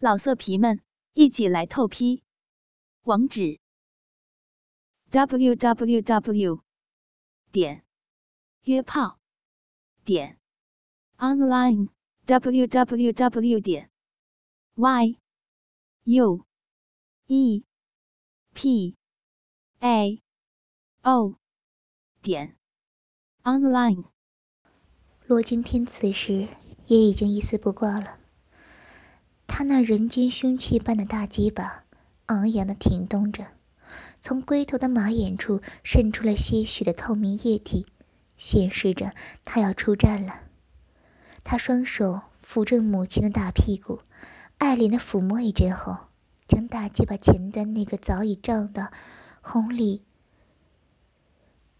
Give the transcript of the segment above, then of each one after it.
老色皮们，一起来透批！网址：w w w 点约炮点 online w w w 点 y u e p a o 点 online。罗惊天此时也已经一丝不挂了。他那人间凶器般的大鸡巴，昂扬的挺动着，从龟头的马眼处渗出了些许的透明液体，显示着他要出战了。他双手扶正母亲的大屁股，爱怜的抚摸一阵后，将大鸡巴前端那个早已胀得红里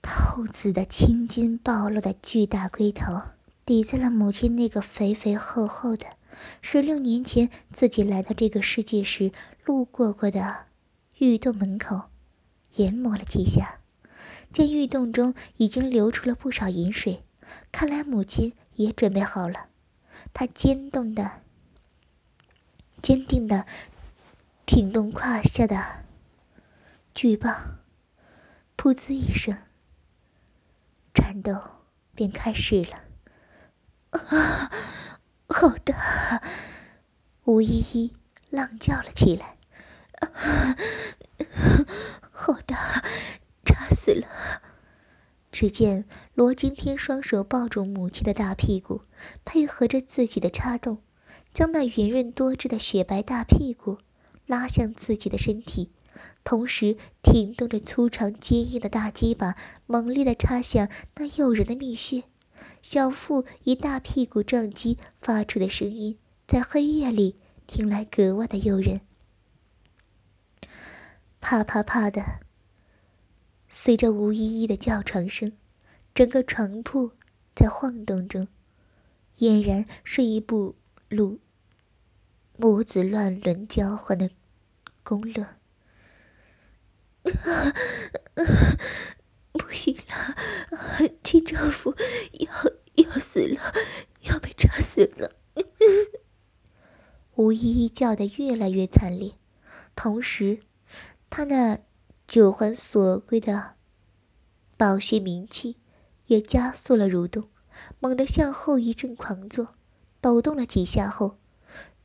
透紫的青筋暴露的巨大龟头，抵在了母亲那个肥肥厚厚的。十六年前，自己来到这个世界时路过过的玉洞门口，研磨了几下，见玉洞中已经流出了不少银水，看来母亲也准备好了。他坚动的、坚定的挺动胯下的巨棒，噗呲一声，战斗便开始了。啊！好的，吴依依浪叫了起来。好的，插死了。只见罗惊天双手抱住母亲的大屁股，配合着自己的插动，将那圆润多汁的雪白大屁股拉向自己的身体，同时挺动着粗长坚硬的大鸡巴，猛烈的插向那诱人的蜜穴。小腹一大屁股撞击发出的声音，在黑夜里听来格外的诱人。啪啪啪的，随着吴依依的叫床声，整个床铺在晃动中，俨然是一部母母子乱伦交欢的宫乐。不行了，亲丈夫要。要死了，要被扎死了！吴依依叫的越来越惨烈，同时，她那九环锁归的宝血冥气也加速了蠕动，猛地向后一阵狂坐，抖动了几下后，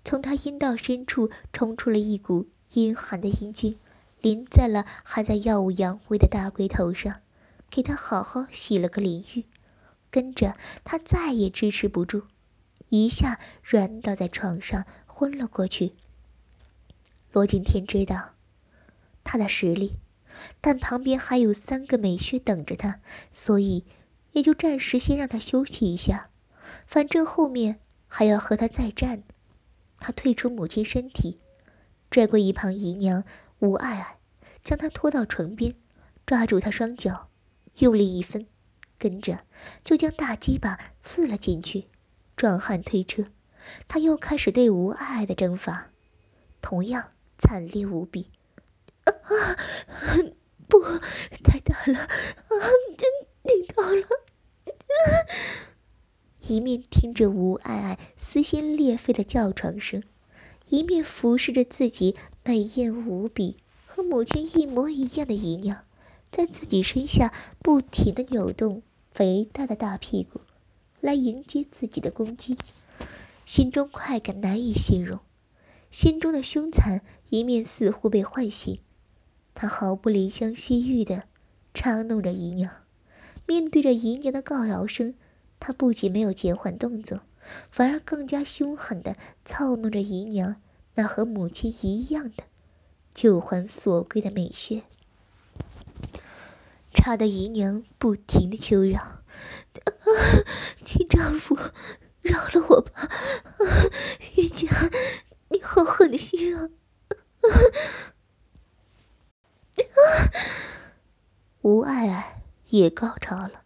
从她阴道深处冲出了一股阴寒的阴茎，淋在了还在耀武扬威的大龟头上，给他好好洗了个淋浴。跟着他再也支持不住，一下软倒在床上，昏了过去。罗景天知道他的实力，但旁边还有三个美穴等着他，所以也就暂时先让他休息一下。反正后面还要和他再战。他退出母亲身体，拽过一旁姨娘吴爱爱，将她拖到床边，抓住她双脚，用力一分。跟着就将大鸡巴刺了进去，壮汉推车，他又开始对吴爱爱的征伐，同样惨烈无比。啊，不，太大了，啊，顶到了！一面听着吴爱爱撕心裂肺的叫床声，一面服侍着自己美艳无比、和母亲一模一样的姨娘，在自己身下不停的扭动。肥大的大屁股，来迎接自己的攻击，心中快感难以形容，心中的凶残一面似乎被唤醒，他毫不怜香惜玉的插弄着姨娘，面对着姨娘的告饶声，他不仅没有减缓动作，反而更加凶狠的操弄着姨娘那和母亲一样的九环锁归的美穴。插的姨娘不停的求饶：“亲丈夫，饶了我吧！玉佳，你好狠的心啊！”吴爱爱也高潮了，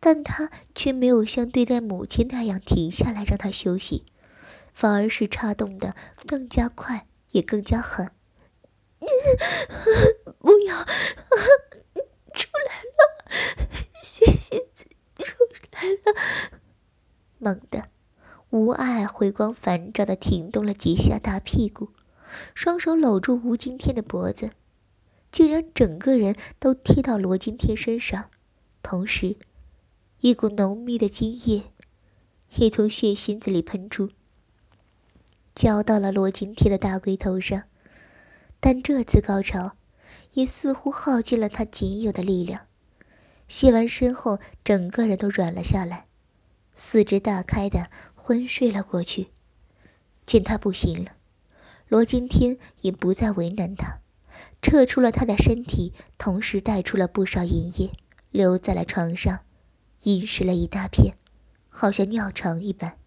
但她却没有像对待母亲那样停下来让她休息，反而是插动的更加快，也更加狠。不要！出来了，血血出来了！猛地，吴爱回光返照的挺动了几下大屁股，双手搂住吴今天的脖子，竟然整个人都贴到罗金天身上，同时，一股浓密的精液也从血心子里喷出，浇到了罗金天的大龟头上。但这次高潮，也似乎耗尽了他仅有的力量。卸完身后，整个人都软了下来，四肢大开的昏睡了过去。见他不行了，罗金天也不再为难他，撤出了他的身体，同时带出了不少银液，留在了床上，饮食了一大片，好像尿床一般。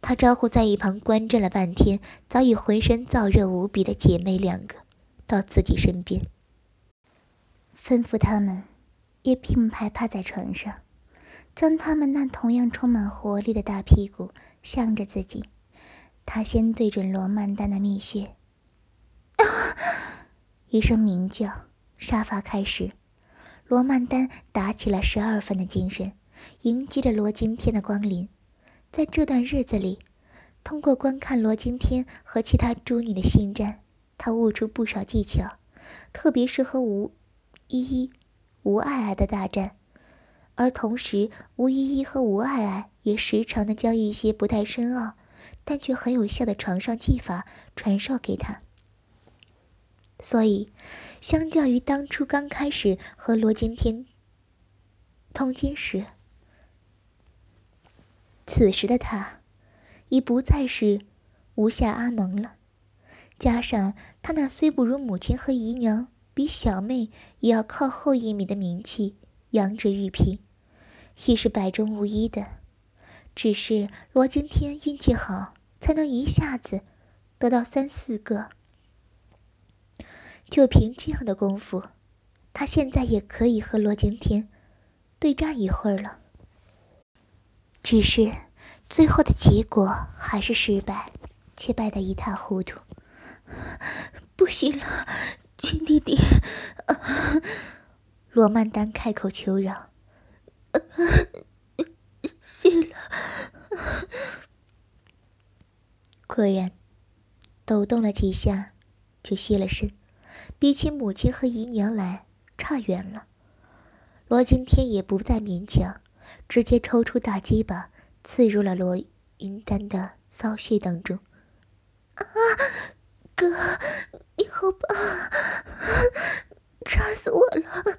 他招呼在一旁观战了半天，早已浑身燥热无比的姐妹两个，到自己身边，吩咐他们。也并排趴在床上，将他们那同样充满活力的大屁股向着自己。他先对准罗曼丹的蜜穴，啊一声鸣叫，沙发开始。罗曼丹打起了十二分的精神，迎接着罗今天的光临。在这段日子里，通过观看罗今天和其他诸女的性战，他悟出不少技巧，特别是和吴依依。吴爱爱的大战，而同时，吴依依和吴爱爱也时常的将一些不太深奥，但却很有效的床上技法传授给他。所以，相较于当初刚开始和罗金天通奸时，此时的他已不再是吴下阿蒙了。加上他那虽不如母亲和姨娘。比小妹也要靠后一米的名气，羊脂玉瓶，也是百中无一的。只是罗今天运气好，才能一下子得到三四个。就凭这样的功夫，他现在也可以和罗今天对战一会儿了。只是最后的结果还是失败，却败得一塌糊涂。不行了。亲弟弟，罗曼丹开口求饶：“谢了。”果然，抖动了几下，就歇了身。比起母亲和姨娘来，差远了。罗今天也不再勉强，直接抽出大鸡巴，刺入了罗云丹的骚穴当中。啊，哥！你好棒！扎死我了，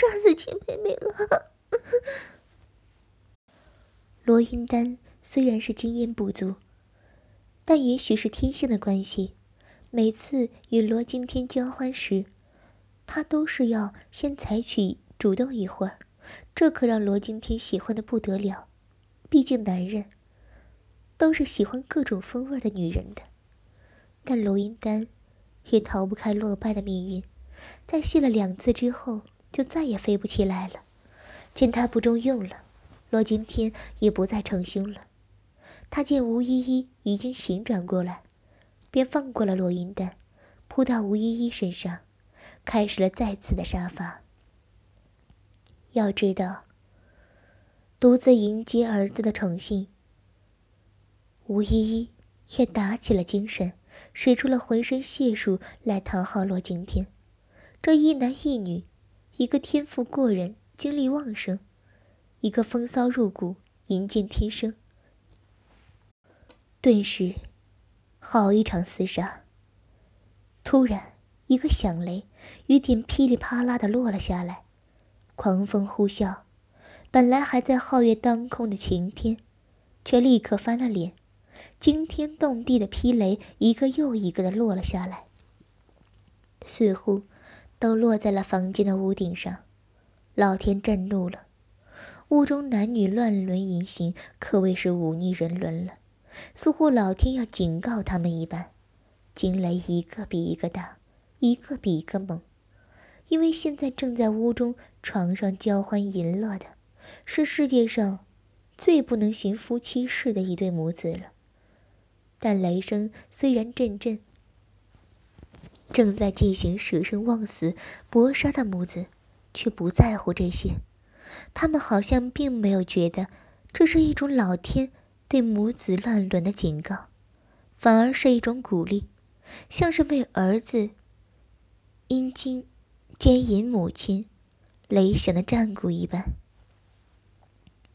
杀死亲妹妹了。罗云丹虽然是经验不足，但也许是天性的关系，每次与罗今天交欢时，他都是要先采取主动一会儿，这可让罗今天喜欢的不得了。毕竟男人都是喜欢各种风味的女人的，但罗云丹。也逃不开落败的命运，在谢了两次之后，就再也飞不起来了。见他不中用了，罗今天也不再逞凶了。他见吴依依已经醒转过来，便放过了罗云丹，扑到吴依依身上，开始了再次的杀伐。要知道，独自迎接儿子的宠幸，吴依依也打起了精神。使出了浑身解数来讨好罗景天，这一男一女，一个天赋过人，精力旺盛，一个风骚入骨，淫贱天生。顿时，好一场厮杀。突然，一个响雷，雨点噼里啪啦的落了下来，狂风呼啸，本来还在皓月当空的晴天，却立刻翻了脸。惊天动地的霹雷一个又一个的落了下来，似乎都落在了房间的屋顶上。老天震怒了，屋中男女乱伦淫行，可谓是忤逆人伦了。似乎老天要警告他们一般。惊雷一个比一个大，一个比一个猛。因为现在正在屋中床上交欢淫乐的，是世界上最不能行夫妻事的一对母子了。但雷声虽然阵阵，正在进行舍生忘死搏杀的母子，却不在乎这些。他们好像并没有觉得这是一种老天对母子乱伦的警告，反而是一种鼓励，像是为儿子阴茎奸淫母亲雷响的战鼓一般。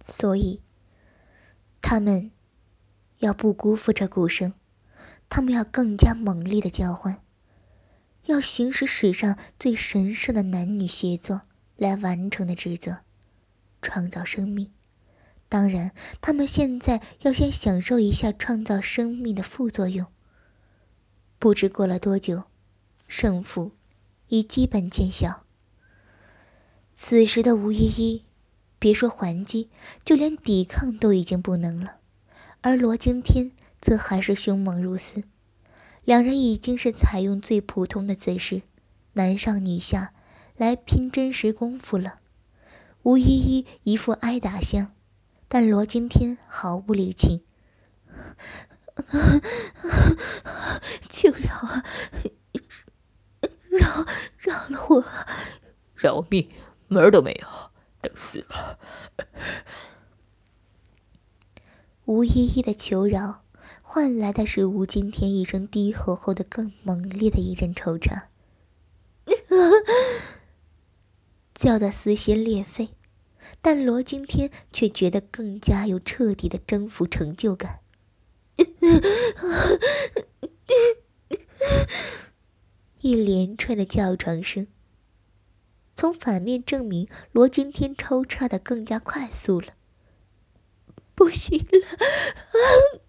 所以，他们要不辜负这鼓声，他们要更加猛烈的交换，要行使史上最神圣的男女协作来完成的职责，创造生命。当然，他们现在要先享受一下创造生命的副作用。不知过了多久，胜负已基本见效。此时的吴依依。别说还击，就连抵抗都已经不能了，而罗惊天则还是凶猛如斯。两人已经是采用最普通的姿势，男上女下，来拼真实功夫了。吴依依一副挨打相，但罗惊天毫无理情。就饶啊，饶饶了我，饶命门儿都没有。等死吧！吴依依的求饶，换来的是吴今天一声低吼后的更猛烈的一阵抽插，叫得撕心裂肺。但罗今天却觉得更加有彻底的征服成就感。一连串的叫床声。从反面证明罗惊天抽插的更加快速了。不行了！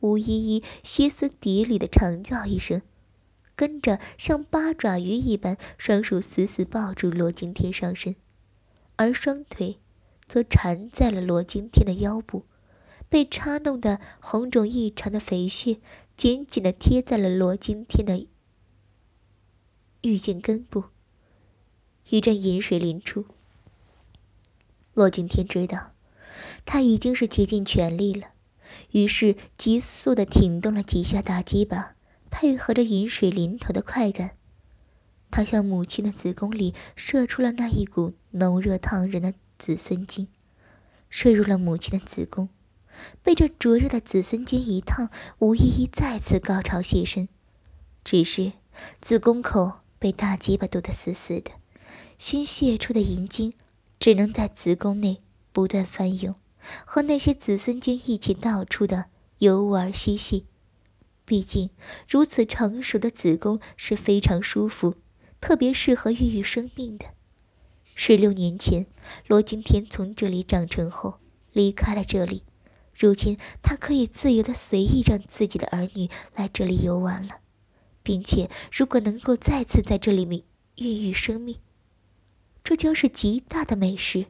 吴依依歇斯底里的长叫一声，跟着像八爪鱼一般，双手死死抱住罗惊天上身，而双腿则缠在了罗惊天的腰部，被插弄的红肿异常的肥穴紧紧的贴在了罗惊天的玉颈根部。一阵饮水淋出，骆景天知道他已经是竭尽全力了，于是急速的挺动了几下大鸡巴，配合着饮水淋头的快感，他向母亲的子宫里射出了那一股浓热烫人的子孙精，射入了母亲的子宫，被这灼热的子孙精一烫，吴依依再次高潮现身，只是子宫口被大鸡巴堵得死死的。新泄出的银精只能在子宫内不断翻涌，和那些子孙间一起倒出的游玩嬉戏。毕竟如此成熟的子宫是非常舒服，特别适合孕育生命的。十六年前，罗惊天从这里长成后离开了这里，如今他可以自由的随意让自己的儿女来这里游玩了，并且如果能够再次在这里面孕育生命。这将是极大的美事，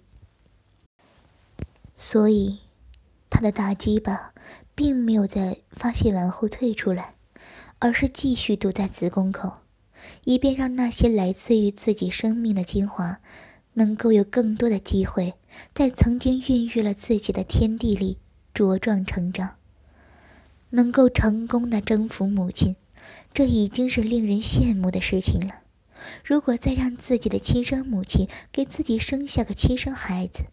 所以他的大鸡巴并没有在发泄完后退出来，而是继续堵在子宫口，以便让那些来自于自己生命的精华，能够有更多的机会在曾经孕育了自己的天地里茁壮成长，能够成功的征服母亲，这已经是令人羡慕的事情了。如果再让自己的亲生母亲给自己生下个亲生孩子，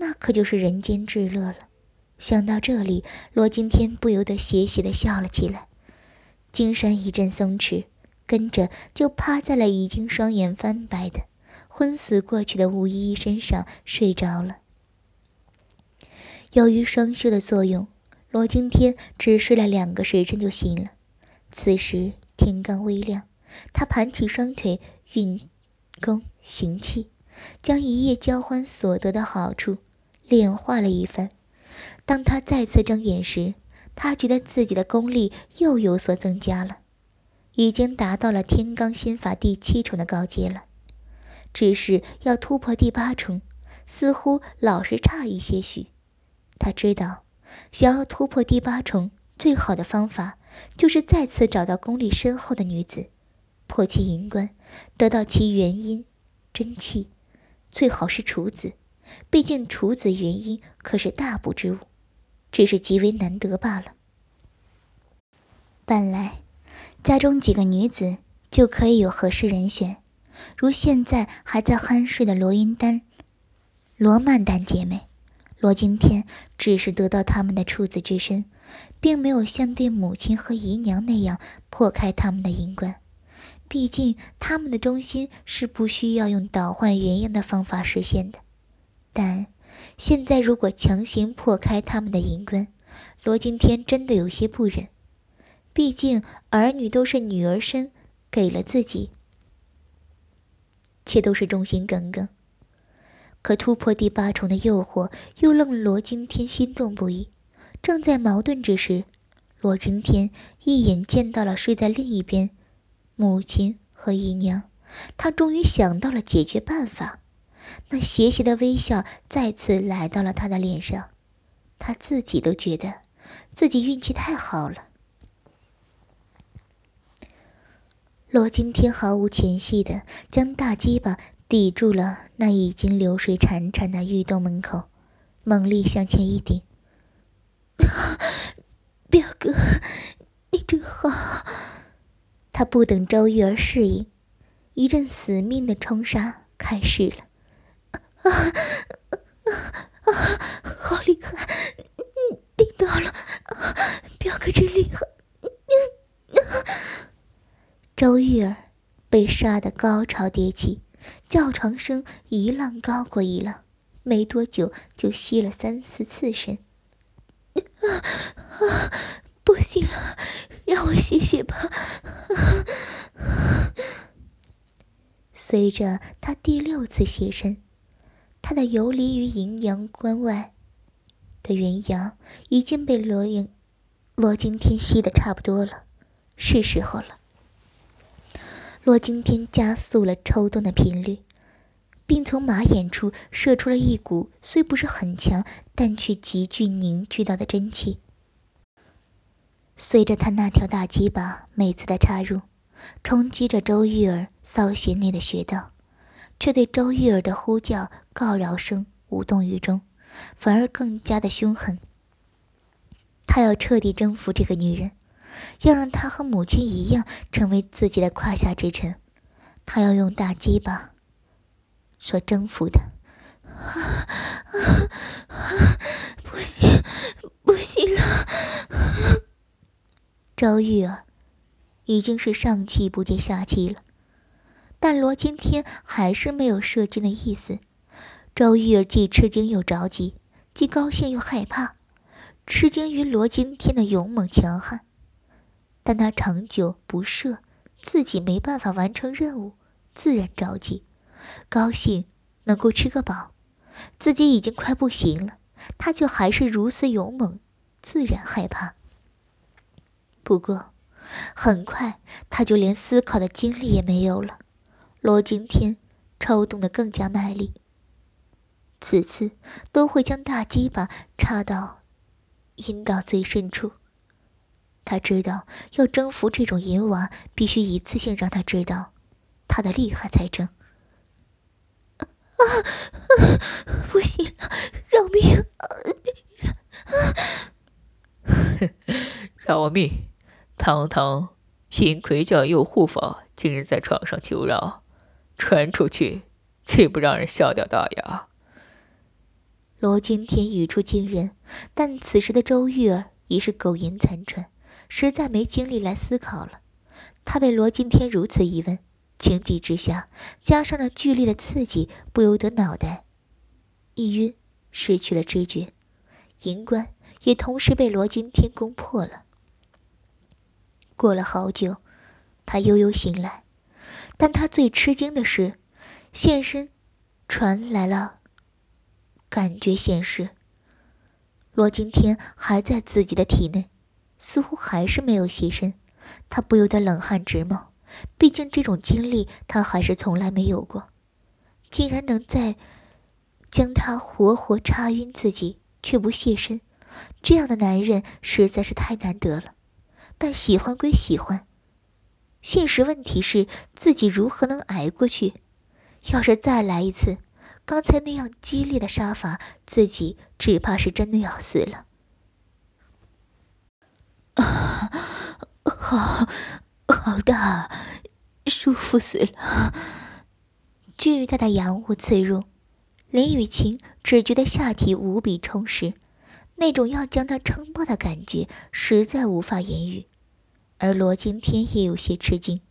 那可就是人间至乐了。想到这里，罗惊天不由得邪邪的笑了起来，精神一阵松弛，跟着就趴在了已经双眼翻白的、昏死过去的吴依依身上睡着了。由于双休的作用，罗惊天只睡了两个时辰就醒了。此时天刚微亮。他盘起双腿，运功行气，将一夜交欢所得的好处炼化了一番。当他再次睁眼时，他觉得自己的功力又有所增加了，已经达到了天罡心法第七重的高阶了。只是要突破第八重，似乎老是差一些许。他知道，想要突破第八重，最好的方法就是再次找到功力深厚的女子。破其银关，得到其元因真气，最好是处子。毕竟处子元阴可是大补之物，只是极为难得罢了。本来家中几个女子就可以有合适人选，如现在还在酣睡的罗云丹、罗曼丹姐妹，罗今天只是得到他们的处子之身，并没有像对母亲和姨娘那样破开他们的阴关。毕竟他们的忠心是不需要用倒换原样的方法实现的。但现在如果强行破开他们的阴关，罗惊天真的有些不忍。毕竟儿女都是女儿身给了自己，却都是忠心耿耿。可突破第八重的诱惑，又令罗惊天心动不已。正在矛盾之时，罗惊天一眼见到了睡在另一边母亲和姨娘，他终于想到了解决办法。那邪邪的微笑再次来到了他的脸上，他自己都觉得自己运气太好了。罗惊天毫无前戏的将大鸡巴。抵住了那已经流水潺潺的玉洞门口，猛力向前一顶。表哥，你真好！他不等周玉儿适应，一阵死命的冲杀开始了。啊啊啊！好厉害！顶到了！表哥真厉害！周玉儿被杀得高潮迭起。叫床声一浪高过一浪，没多久就吸了三四次身。啊啊！不行了，让我歇歇吧。随着他第六次歇身，他的游离于阴阳关外的元阳已经被罗影、罗惊天吸的差不多了，是时候了。罗惊天加速了抽动的频率，并从马眼处射出了一股虽不是很强，但却极具凝聚到的真气。随着他那条大鸡巴每次的插入，冲击着周玉儿骚穴内的穴道，却对周玉儿的呼叫告饶声无动于衷，反而更加的凶狠。他要彻底征服这个女人。要让她和母亲一样成为自己的胯下之臣，他要用大鸡巴所征服的。不行，不行了！周玉儿已经是上气不接下气了，但罗今天还是没有射精的意思。周玉儿既吃惊又着急，既高兴又害怕，吃惊于罗今天的勇猛强悍。但他长久不射，自己没办法完成任务，自然着急；高兴能够吃个饱，自己已经快不行了，他就还是如此勇猛，自然害怕。不过，很快他就连思考的精力也没有了。罗惊天抽动的更加卖力，此次都会将大鸡巴插到阴道最深处。他知道，要征服这种淫娃，必须一次性让他知道他的厉害才成。啊啊！不行，饶命！饶命！堂堂阴魁教右护法，竟然在床上求饶，传出去岂不让人笑掉大牙？罗惊天语出惊人，但此时的周玉儿已是苟延残喘。实在没精力来思考了，他被罗今天如此一问，情急之下，加上那剧烈的刺激，不由得脑袋一晕，失去了知觉，银冠也同时被罗今天攻破了。过了好久，他悠悠醒来，但他最吃惊的是，现身传来了感觉显示，罗今天还在自己的体内。似乎还是没有现身，他不由得冷汗直冒。毕竟这种经历他还是从来没有过，竟然能在将他活活插晕自己却不现身，这样的男人实在是太难得了。但喜欢归喜欢，现实问题是自己如何能挨过去？要是再来一次刚才那样激烈的杀法，自己只怕是真的要死了。啊，好，好大，舒服死了！巨大的阳物刺入，林雨晴只觉得下体无比充实，那种要将她撑爆的感觉实在无法言喻。而罗惊天也有些吃惊，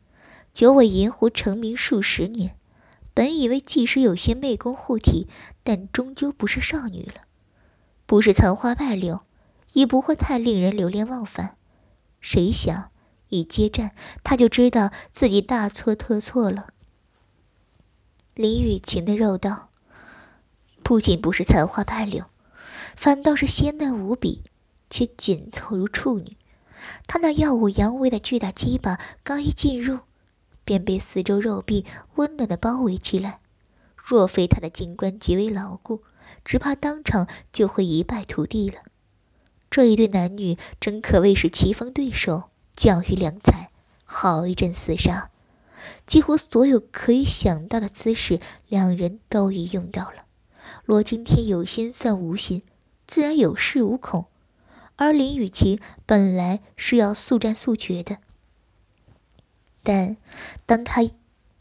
九尾银狐成名数十年，本以为即使有些媚功护体，但终究不是少女了，不是残花败柳，亦不会太令人流连忘返。谁想一接战，他就知道自己大错特错了。林雨晴的肉道，不仅不是残花败柳，反倒是鲜嫩无比，却紧凑如处女。他那耀武扬威的巨大鸡巴刚一进入，便被四周肉壁温暖的包围起来。若非他的金冠极为牢固，只怕当场就会一败涂地了。这一对男女真可谓是棋逢对手，将遇良才，好一阵厮杀。几乎所有可以想到的姿势，两人都已用到了。罗惊天有心算无心，自然有恃无恐。而林雨晴本来是要速战速决的，但当他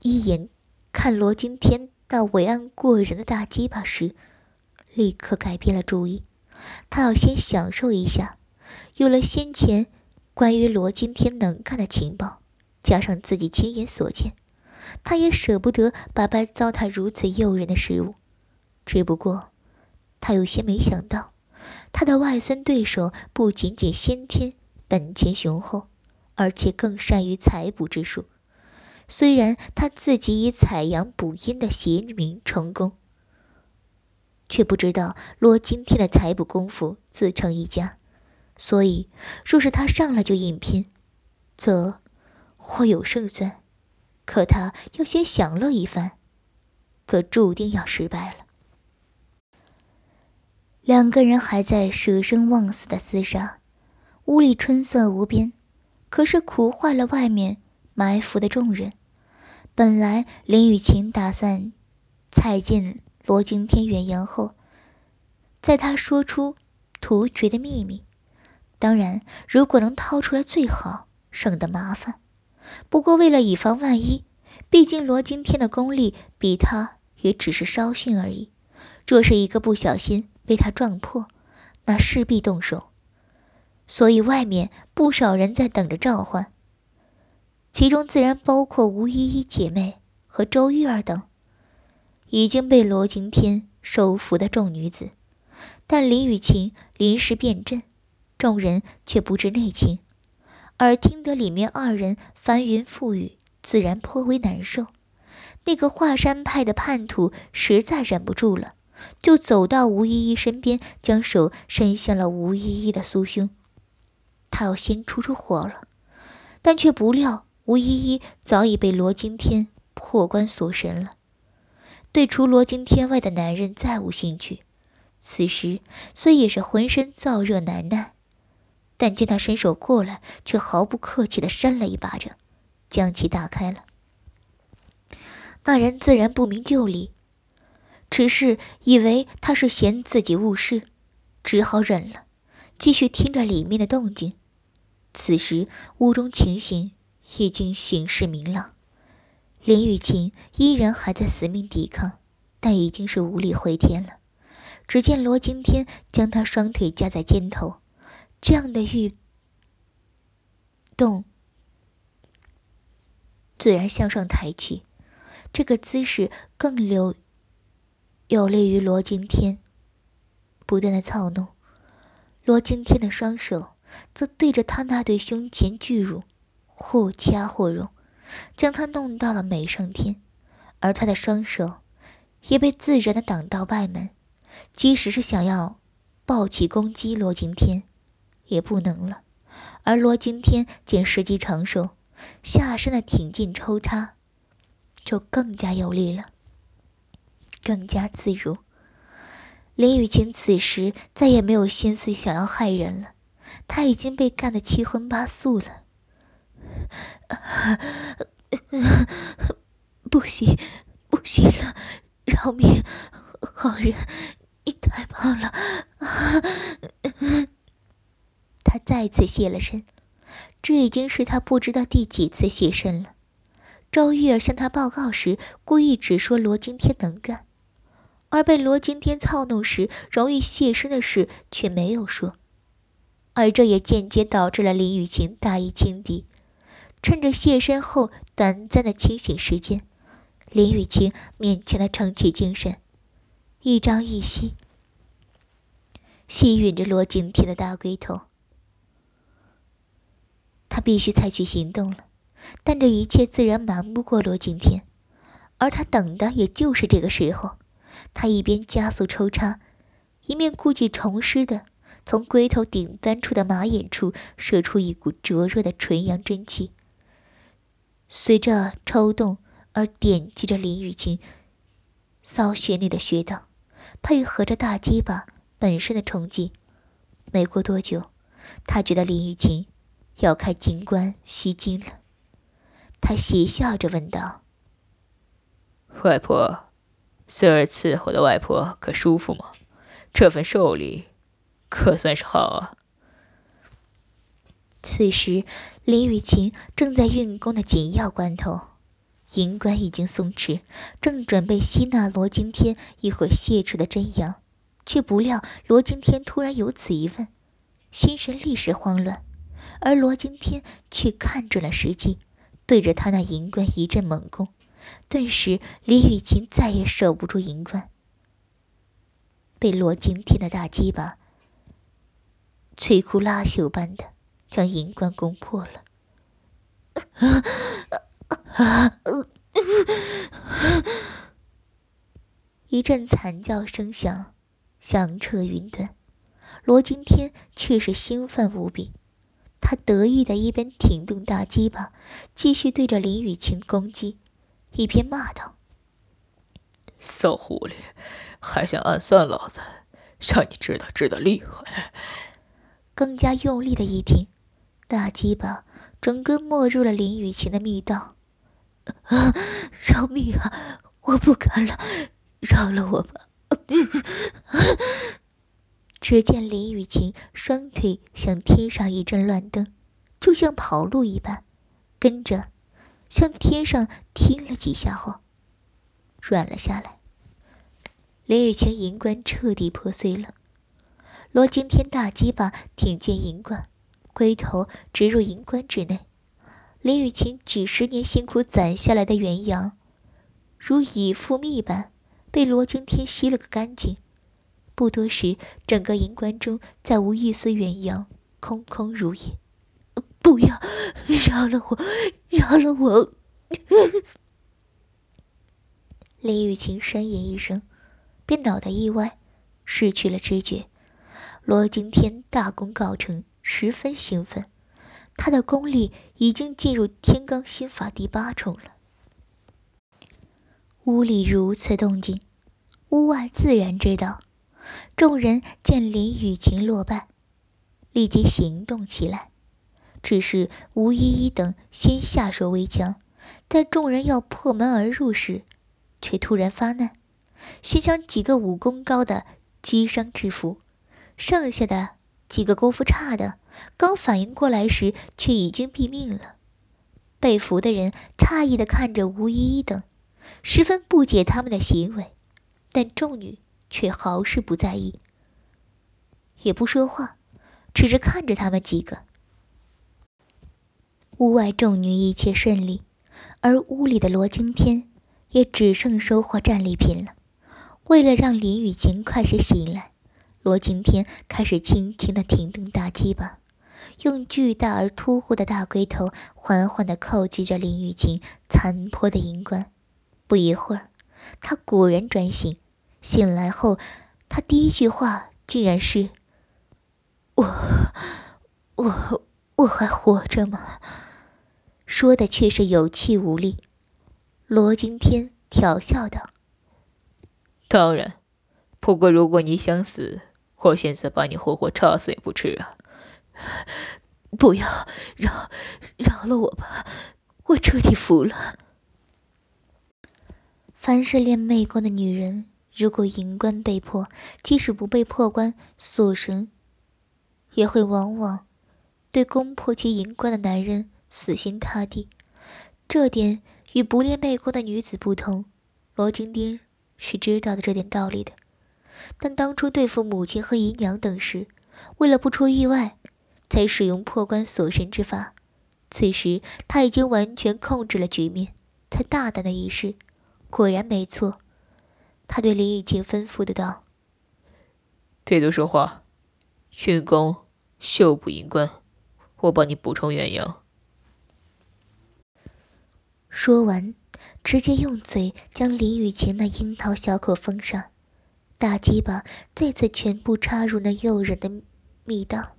一眼看罗惊天那伟岸过人的大鸡巴时，立刻改变了主意。他要先享受一下。有了先前关于罗惊天能干的情报，加上自己亲眼所见，他也舍不得白白糟蹋如此诱人的食物。只不过，他有些没想到。他的外孙对手不仅仅先天本钱雄厚，而且更善于采补之术。虽然他自己以采阳补阴的邪名成功，却不知道罗今天的采补功夫自成一家。所以，若是他上来就硬拼，则或有胜算；可他要先享乐一番，则注定要失败了。两个人还在舍生忘死的厮杀，屋里春色无边，可是苦坏了外面埋伏的众人。本来林雨晴打算踩进罗惊天远洋后，在他说出突厥的秘密。当然，如果能掏出来最好，省得麻烦。不过为了以防万一，毕竟罗惊天的功力比他也只是稍逊而已。若是一个不小心，被他撞破，那势必动手，所以外面不少人在等着召唤。其中自然包括吴依依姐妹和周玉儿等，已经被罗惊天收服的众女子。但林雨晴临时变阵，众人却不知内情，而听得里面二人翻云覆雨，自然颇为难受。那个华山派的叛徒实在忍不住了。就走到吴依依身边，将手伸向了吴依依的酥胸。他要先出出火了，但却不料吴依依早已被罗惊天破关锁神了，对除罗惊天外的男人再无兴趣。此时虽也是浑身燥热难耐，但见他伸手过来，却毫不客气地扇了一巴掌，将其打开了。那人自然不明就里。只是以为他是嫌自己误事，只好忍了，继续听着里面的动静。此时屋中情形已经形势明朗，林雨晴依然还在死命抵抗，但已经是无力回天了。只见罗惊天将他双腿夹在肩头，这样的欲动自然向上抬起，这个姿势更流。有利于罗惊天不断的操弄，罗惊天的双手则对着他那对胸前巨乳，或掐或揉，将他弄到了美上天，而他的双手也被自然的挡到外门，即使是想要抱起攻击罗惊天，也不能了。而罗惊天见时机成熟，下身的挺进抽插就更加有力了。更加自如。林雨晴此时再也没有心思想要害人了，她已经被干得七荤八素了。不行，不行了！饶命，好人，你太棒了！他再次现了身，这已经是他不知道第几次现身了。周玉儿向他报告时，故意只说罗惊天能干。而被罗惊天操弄时容易现身的事却没有说，而这也间接导致了林雨晴大意轻敌。趁着现身后短暂的清醒时间，林雨晴勉强的撑起精神，一张一吸，吸吮着罗惊天的大龟头。他必须采取行动了，但这一切自然瞒不过罗惊天，而他等的也就是这个时候。他一边加速抽插，一面故技重施的从龟头顶端处的马眼处射出一股灼热的纯阳真气，随着抽动而点击着林雨晴骚穴内的穴道，配合着大鸡巴本身的冲击，没过多久，他觉得林雨晴。要开金棺吸金了，他邪笑着问道：“外婆，孙儿伺候的外婆可舒服吗？这份寿礼，可算是好啊。”此时，林雨晴正在运功的紧要关头，银棺已经松弛，正准备吸纳罗惊天一会泄出的真阳，却不料罗惊天突然有此一问，心神立时慌乱。而罗惊天却看准了时机，对着他那银棺一阵猛攻，顿时李雨晴再也守不住银冠，被罗惊天的大鸡巴摧枯拉朽般的将银冠攻破了。一阵惨叫声响，响彻云端，罗惊天却是兴奋无比。他得意的一边挺动大鸡巴，继续对着林雨晴攻击，一边骂道：“骚狐狸，还想暗算老子？让你知道知道厉害！”更加用力的一挺，大鸡巴整个没入了林雨晴的密道。啊！饶命啊！我不敢了，饶了我吧！只见林雨晴双腿向天上一阵乱蹬，就像跑路一般，跟着向天上踢了几下后，软了下来。林雨晴银冠彻底破碎了，罗惊天大鸡巴挺进银冠，龟头直入银冠之内。林雨晴几十年辛苦攒下来的元阳，如蚁覆蜜般被罗惊天吸了个干净。不多时，整个银棺中再无一丝元阳，空空如也。不要，饶了我，饶了我！林雨晴呻吟一声，便脑袋一歪，失去了知觉。罗惊天大功告成，十分兴奋，他的功力已经进入天罡心法第八重了。屋里如此动静，屋外自然知道。众人见林雨晴落败，立即行动起来。只是吴依依等先下手为强，在众人要破门而入时，却突然发难，先将几个武功高的击伤制服。剩下的几个功夫差的，刚反应过来时，却已经毙命了。被俘的人诧异的看着吴依依等，十分不解他们的行为，但众女。却毫是不在意，也不说话，只是看着他们几个。屋外众女一切顺利，而屋里的罗青天也只剩收获战利品了。为了让林雨晴快些醒来，罗青天开始轻轻的停动大鸡巴，用巨大而突兀的大龟头缓缓的靠击着林雨晴残破的银冠。不一会儿，他果然转醒。醒来后，他第一句话竟然是：“我，我，我还活着吗？”说的却是有气无力。罗惊天调笑道：“当然，不过如果你想死，我现在把你活活插死也不迟啊！不要，饶，饶了我吧，我彻底服了。凡是练媚功的女人。”如果银关被破，即使不被破关锁神，也会往往对攻破其银关的男人死心塌地。这点与不练媚功的女子不同。罗金丁是知道的这点道理的，但当初对付母亲和姨娘等时，为了不出意外，才使用破关锁神之法。此时他已经完全控制了局面，才大胆的一试，果然没错。他对林雨晴吩咐的道：“别多说话，运功秀补银关，我帮你补充元阳。”说完，直接用嘴将林雨晴那樱桃小口封上，大鸡巴再次全部插入那诱人的密道，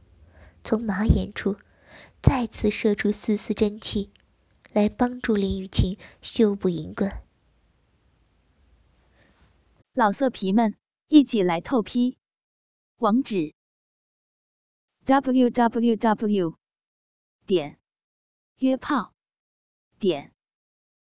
从马眼处。再次射出丝丝真气，来帮助林雨晴修补银冠。老色皮们，一起来透批！网址：w w w 点约炮点